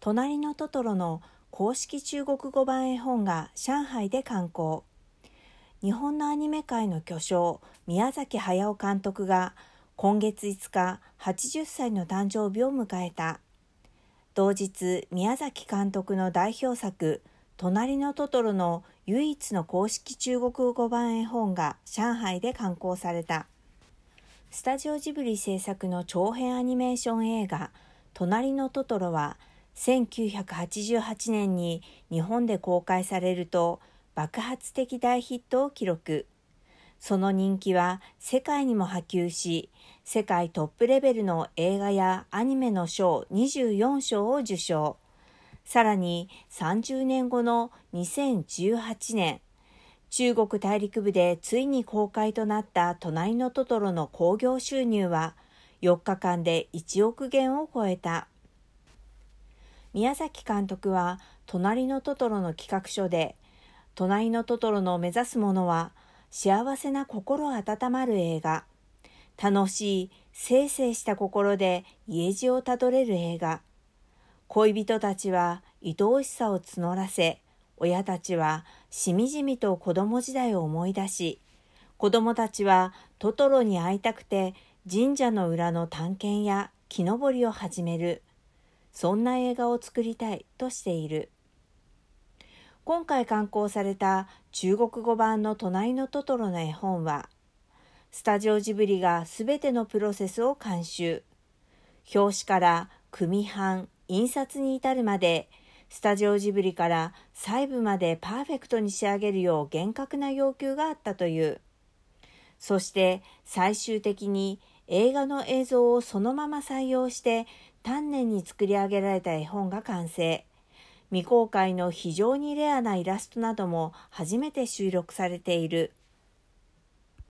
隣のトトロの公式中国語版絵本が上海で刊行。日本のアニメ界の巨匠、宮崎駿監督が今月5日80歳の誕生日を迎えた。同日、宮崎監督の代表作、隣のトトロの唯一の公式中国語版絵本が上海で刊行された。スタジオジブリ制作の長編アニメーション映画、隣のトトロは、1988年に日本で公開されると爆発的大ヒットを記録。その人気は世界にも波及し、世界トップレベルの映画やアニメの賞24賞を受賞。さらに30年後の2018年、中国大陸部でついに公開となった隣のトトロの興行収入は4日間で1億元を超えた。宮崎監督は隣のトトロの企画書で隣のトトロの目指すものは幸せな心温まる映画。楽しいせいせいした心で家路をたどれる映画。恋人たちは愛おしさを募らせ親たちはしみじみと子供時代を思い出し子供たちはトトロに会いたくて神社の裏の探検や木登りを始める。そんな映画を作りたいとしている。今回刊行された中国語版の隣のトトロの絵本は、スタジオジブリがすべてのプロセスを監修。表紙から組版、印刷に至るまで、スタジオジブリから細部までパーフェクトに仕上げるよう厳格な要求があったという。そして最終的に映画の映像をそのまま採用して丹念に作り上げられた絵本が完成。未公開の非常にレアなイラストなども初めて収録されている。